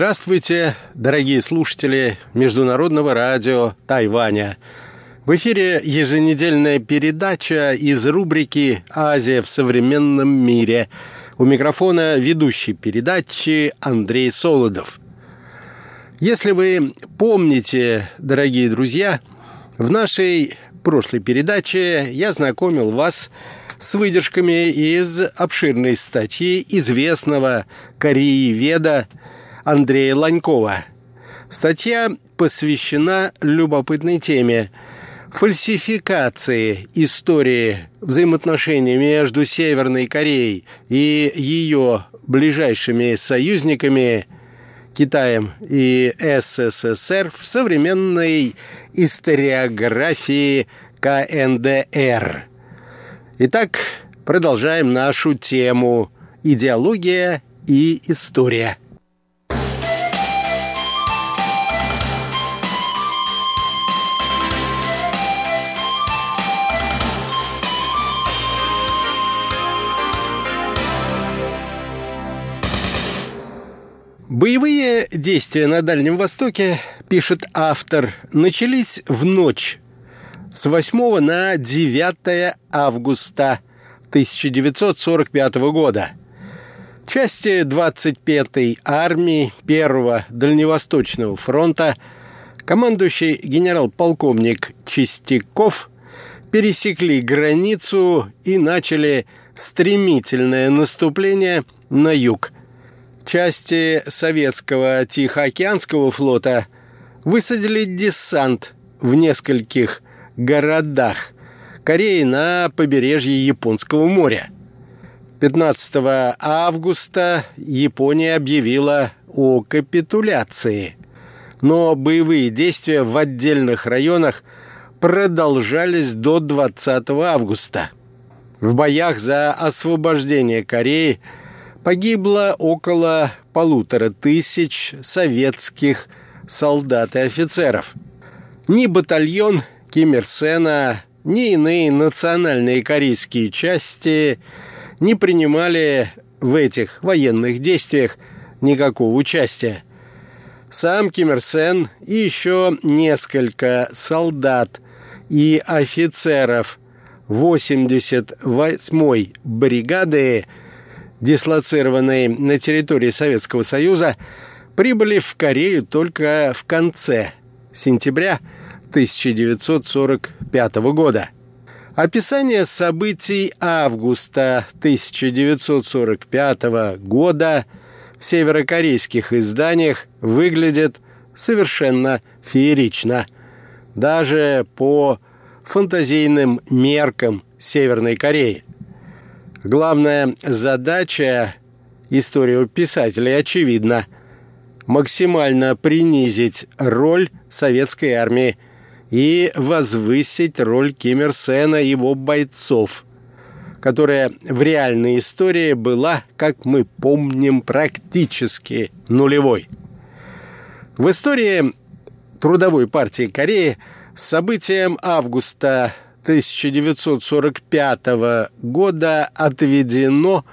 Здравствуйте, дорогие слушатели Международного радио Тайваня. В эфире еженедельная передача из рубрики «Азия в современном мире». У микрофона ведущий передачи Андрей Солодов. Если вы помните, дорогие друзья, в нашей прошлой передаче я знакомил вас с выдержками из обширной статьи известного корееведа Андрея Ланькова. Статья посвящена любопытной теме фальсификации истории взаимоотношений между Северной Кореей и ее ближайшими союзниками Китаем и СССР в современной историографии КНДР. Итак, продолжаем нашу тему «Идеология и история». Боевые действия на Дальнем Востоке, пишет автор, начались в ночь с 8 на 9 августа 1945 года. Части 25-й армии 1-го Дальневосточного фронта, командующий генерал-полковник Чистяков, пересекли границу и начали стремительное наступление на юг – части советского Тихоокеанского флота высадили десант в нескольких городах Кореи на побережье Японского моря. 15 августа Япония объявила о капитуляции, но боевые действия в отдельных районах продолжались до 20 августа. В боях за освобождение Кореи – погибло около полутора тысяч советских солдат и офицеров. Ни батальон Ким Ир Сена, ни иные национальные корейские части не принимали в этих военных действиях никакого участия. Сам Ким Ир Сен и еще несколько солдат и офицеров 88-й бригады – дислоцированные на территории Советского Союза, прибыли в Корею только в конце сентября 1945 года. Описание событий августа 1945 года в северокорейских изданиях выглядит совершенно феерично, даже по фантазийным меркам Северной Кореи. Главная задача историописателей очевидна – максимально принизить роль советской армии и возвысить роль Ким Ир Сена и его бойцов, которая в реальной истории была, как мы помним, практически нулевой. В истории Трудовой партии Кореи событием августа 1945 года отведено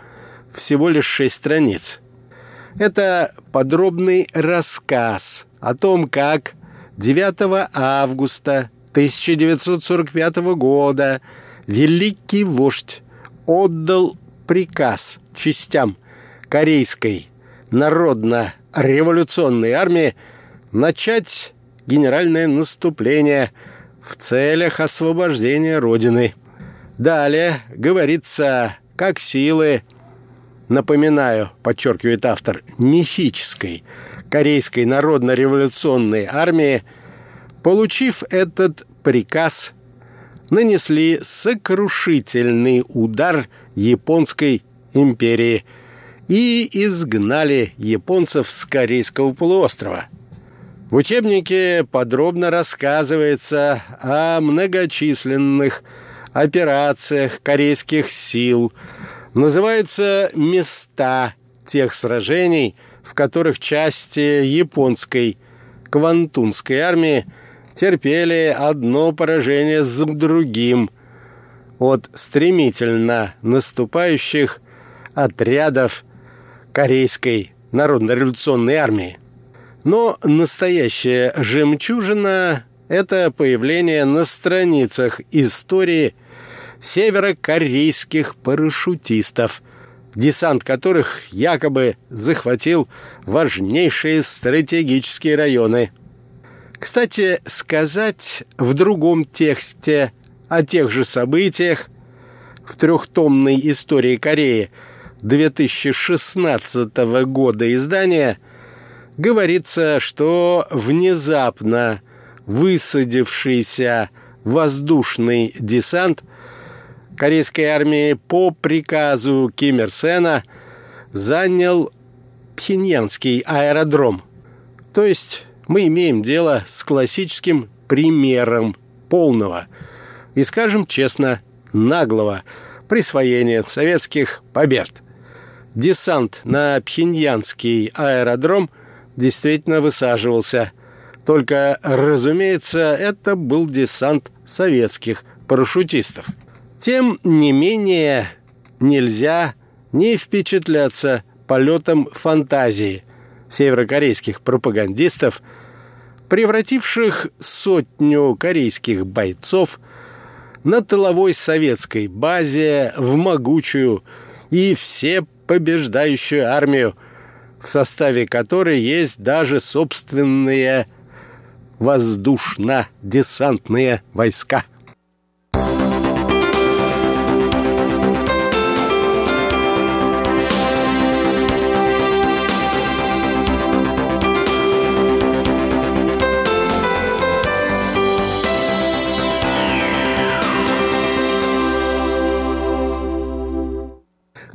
всего лишь шесть страниц. Это подробный рассказ о том, как 9 августа 1945 года великий вождь отдал приказ частям Корейской народно-революционной армии начать генеральное наступление – в целях освобождения Родины. Далее говорится, как силы, напоминаю, подчеркивает автор, мифической Корейской народно-революционной армии, получив этот приказ, нанесли сокрушительный удар японской империи и изгнали японцев с Корейского полуострова – в учебнике подробно рассказывается о многочисленных операциях корейских сил. Называются места тех сражений, в которых части японской квантунской армии терпели одно поражение за другим от стремительно наступающих отрядов Корейской Народно-революционной армии. Но настоящая жемчужина – это появление на страницах истории северокорейских парашютистов, десант которых якобы захватил важнейшие стратегические районы. Кстати, сказать в другом тексте о тех же событиях в трехтомной истории Кореи 2016 года издания говорится, что внезапно высадившийся воздушный десант корейской армии по приказу Ким Ир Сена занял Пхеньянский аэродром. То есть мы имеем дело с классическим примером полного и, скажем честно, наглого присвоения советских побед. Десант на Пхеньянский аэродром действительно высаживался. Только, разумеется, это был десант советских парашютистов. Тем не менее, нельзя не впечатляться полетом фантазии северокорейских пропагандистов, превративших сотню корейских бойцов – на тыловой советской базе в могучую и все побеждающую армию, в составе которой есть даже собственные воздушно-десантные войска.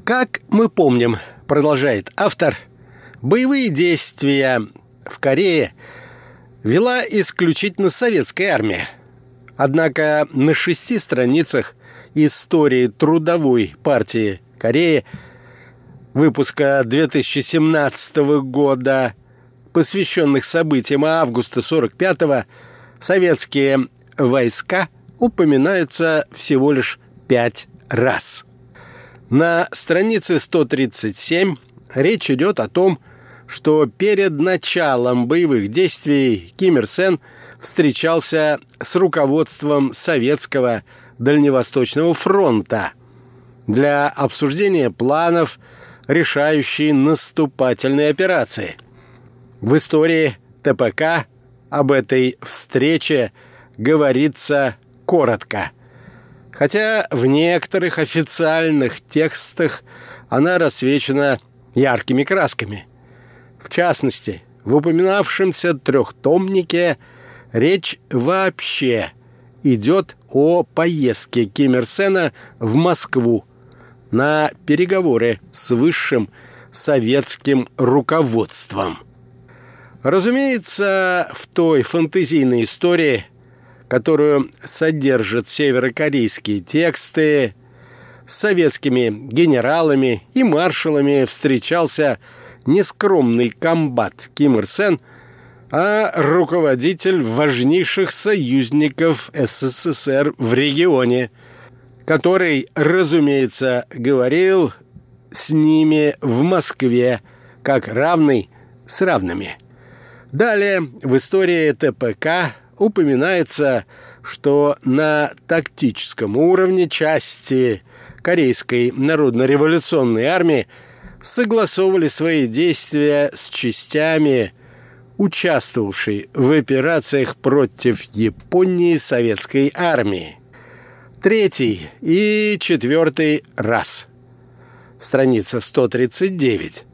Как мы помним, продолжает автор, боевые действия в Корее вела исключительно советская армия. Однако на шести страницах истории трудовой партии Кореи выпуска 2017 года, посвященных событиям августа 45-го, советские войска упоминаются всего лишь пять раз – на странице 137 речь идет о том, перед началом боевых действий Ким Ир Сен встречался с руководством Советского Дальневосточного фронта для обсуждения планов решающей наступательной операции. В истории ТПК об этой встрече говорится коротко – хотя в некоторых официальных текстах она рассвечена яркими красками. В частности, в упоминавшемся трехтомнике речь вообще идет о поездке Ким Ир Сена в Москву на переговоры с высшим советским руководством. Разумеется, в той фантазийной истории – которую содержат северокорейские тексты, с советскими генералами и маршалами встречался нескромный комбат Ким Ир Сен, а руководитель важнейших союзников СССР в регионе, который, разумеется, говорил с ними в Москве как равный с равными. Далее в истории ТПК упоминается, что на тактическом уровне части Корейской народно-революционной армии согласовывали свои действия с частями, участвовавшей в операциях против Японии советской армии. Третий и четвертый раз. Страница 139.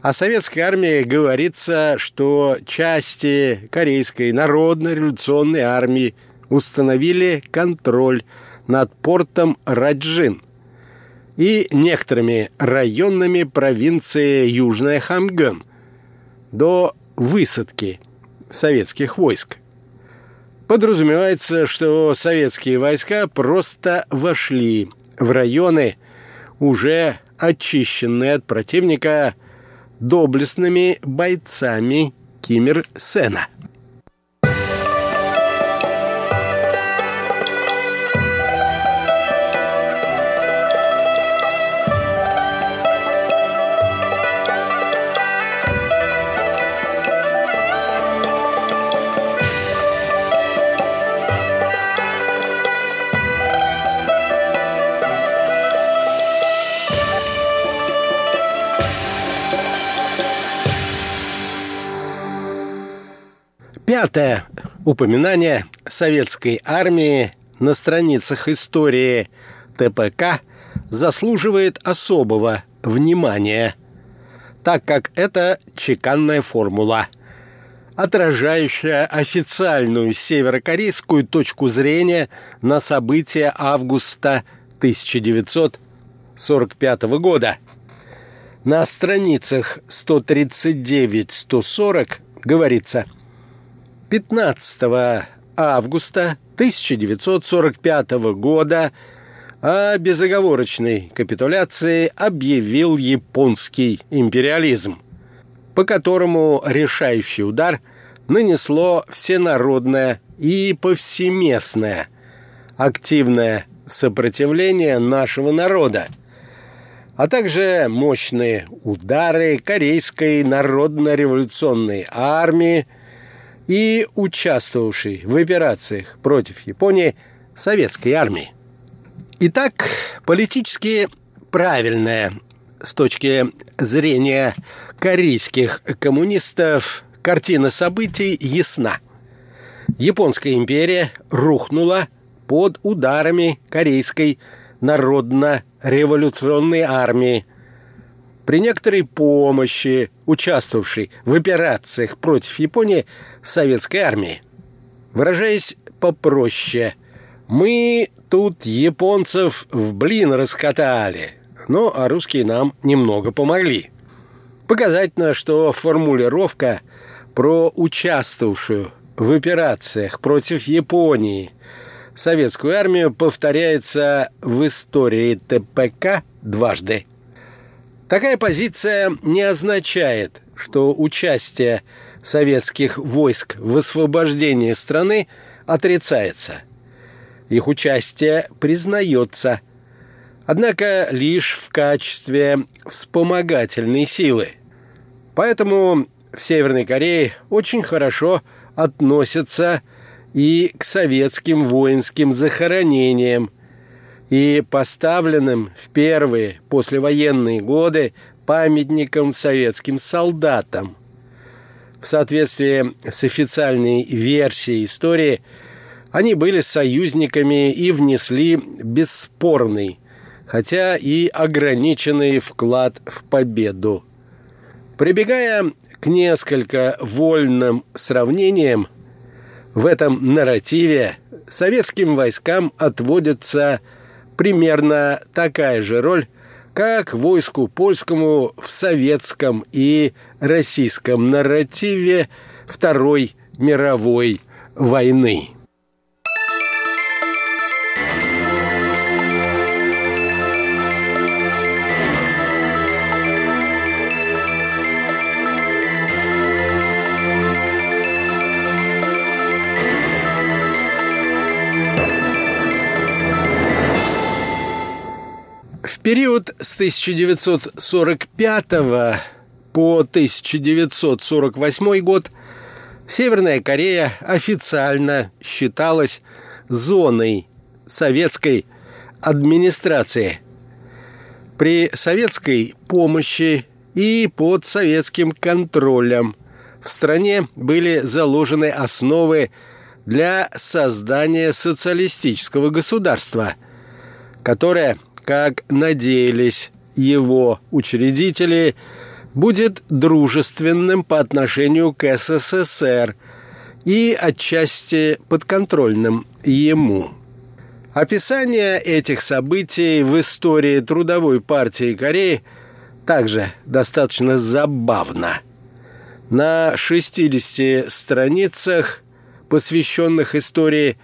О советской армии говорится, что части Корейской народно-революционной армии установили контроль над портом Раджин и некоторыми районами провинции Южная Хамгён до высадки советских войск. Подразумевается, что советские войска просто вошли в районы, уже очищенные от противника – доблестными бойцами Кимир Сена. Пятое упоминание советской армии на страницах истории ТПК заслуживает особого внимания, так как это чеканная формула, отражающая официальную северокорейскую точку зрения на события августа 1945 года. На страницах 139-140 говорится 15 августа 1945 года о безоговорочной капитуляции объявил японский империализм, по которому решающий удар нанесло всенародное и повсеместное активное сопротивление нашего народа, а также мощные удары Корейской народно-революционной армии и участвовавшей в операциях против Японии советской армии. Итак, политически правильная с точки зрения корейских коммунистов картина событий ясна. Японская империя рухнула под ударами Корейской народно-революционной армии – при некоторой помощи, участвовавшей в операциях против Японии советской армии. Выражаясь попроще, мы тут японцев в блин раскатали, ну, а русские нам немного помогли. Показательно, что формулировка про участвовавшую в операциях против Японии советскую армию повторяется в истории ТПК дважды. Такая позиция не означает, что участие советских войск в освобождении страны отрицается. Их участие признается, однако лишь в качестве вспомогательной силы. Поэтому в Северной Корее очень хорошо относятся и к советским воинским захоронениям, и поставленным в первые послевоенные годы памятником советским солдатам. В соответствии с официальной версией истории, они были союзниками и внесли бесспорный, хотя и ограниченный вклад в победу. Прибегая к несколько вольным сравнениям, в этом нарративе советским войскам отводится – примерно такая же роль, как войску польскому в советском и российском нарративе Второй мировой войны. Период с 1945 по 1948 год Северная Корея официально считалась зоной советской администрации. При советской помощи и под советским контролем в стране были заложены основы для создания социалистического государства, которое как надеялись его учредители, будет дружественным по отношению к СССР и отчасти подконтрольным ему. Описание этих событий в истории Трудовой партии Кореи также достаточно забавно. На 60 страницах, посвященных истории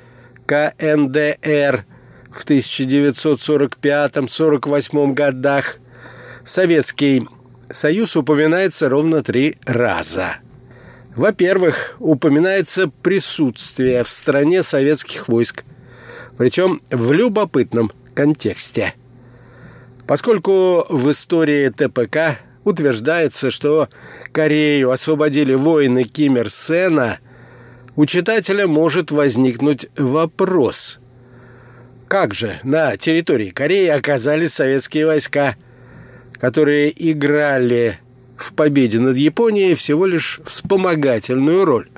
КНДР, в 1945-48 годах Советский Союз упоминается ровно три раза. Во-первых, упоминается присутствие в стране советских войск, причем в любопытном контексте. Поскольку в истории ТПК утверждается, что Корею освободили воины Ким Ир Сена, у читателя может возникнуть вопрос – как же на территории Кореи оказались советские войска, которые играли в победе над Японией всего лишь вспомогательную роль.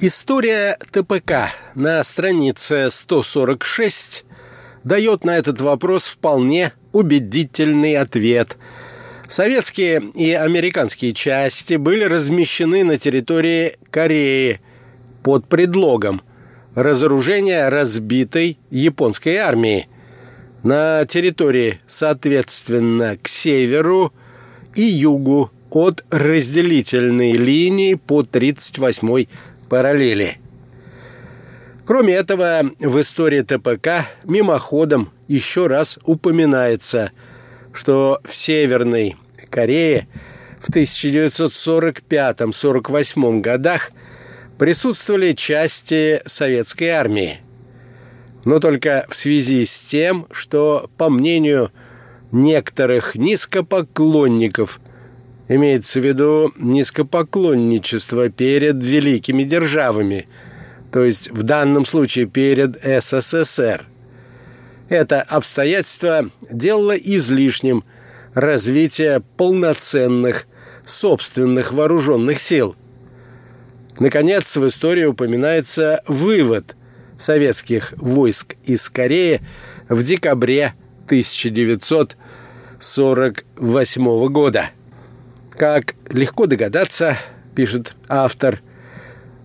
История ТПК на странице 146 дает на этот вопрос вполне убедительный ответ. Советские и американские части были размещены на территории Кореи под предлогом разоружения разбитой японской армии на территории, соответственно, к северу и югу от разделительной линии по 38-й параллели. Кроме этого, в истории ТПК мимоходом еще раз упоминается, что в Северной Корее в 1945-48 годах присутствовали части советской армии. Но только в связи с тем, что, по мнению некоторых низкопоклонников, имеется в виду низкопоклонничество перед великими державами – то есть в данном случае перед СССР. Это обстоятельство делало излишним развитие полноценных собственных вооруженных сил. Наконец, в истории упоминается вывод советских войск из Кореи в декабре 1948 года. Как легко догадаться, пишет автор,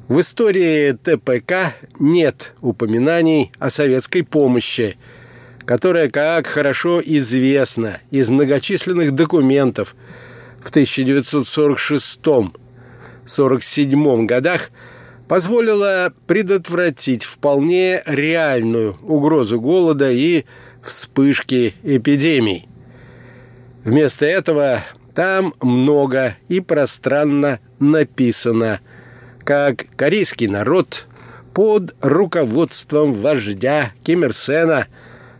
в истории ТПК нет упоминаний о советской помощи, которая, как хорошо известно из многочисленных документов, в 1946-47 годах позволила предотвратить вполне реальную угрозу голода и вспышки эпидемий. Вместо этого там много и пространно написано – как корейский народ под руководством вождя Ким Ир Сена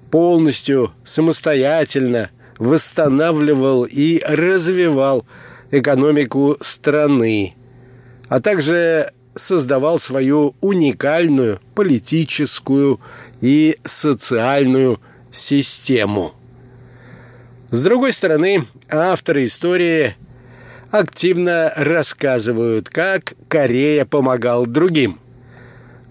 полностью самостоятельно восстанавливал и развивал экономику страны, а также создавал свою уникальную политическую и социальную систему. С другой стороны, авторы истории – активно рассказывают, как Корея помогал другим.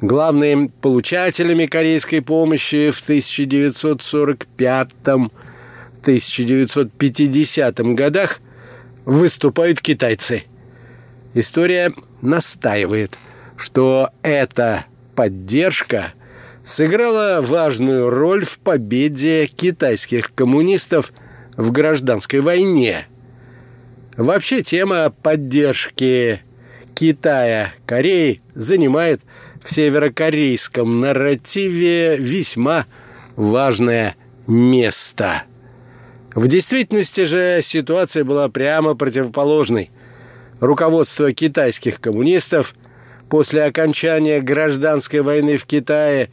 Главными получателями корейской помощи в 1945-1950 годах выступают китайцы. История настаивает, что эта поддержка сыграла важную роль в победе китайских коммунистов в гражданской войне – Вообще тема поддержки Китая Кореи занимает в северокорейском нарративе весьма важное место. В действительности же ситуация была прямо противоположной. Руководство китайских коммунистов после окончания гражданской войны в Китае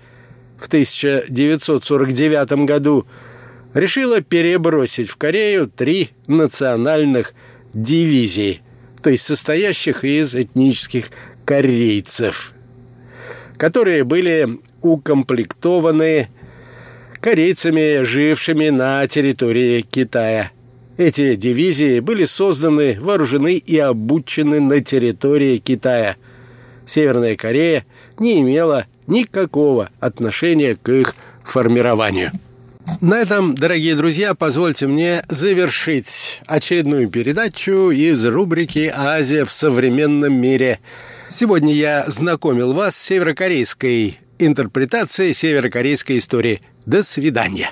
в 1949 году решило перебросить в Корею три национальных дивизий, то есть состоящих из этнических корейцев, которые были укомплектованы корейцами, жившими на территории Китая. Эти дивизии были созданы, вооружены и обучены на территории Китая. Северная Корея не имела никакого отношения к их формированию. На этом, дорогие друзья, позвольте мне завершить очередную передачу из рубрики «Азия в современном мире». Сегодня я знакомил вас с северокорейской интерпретацией северокорейской истории. До свидания.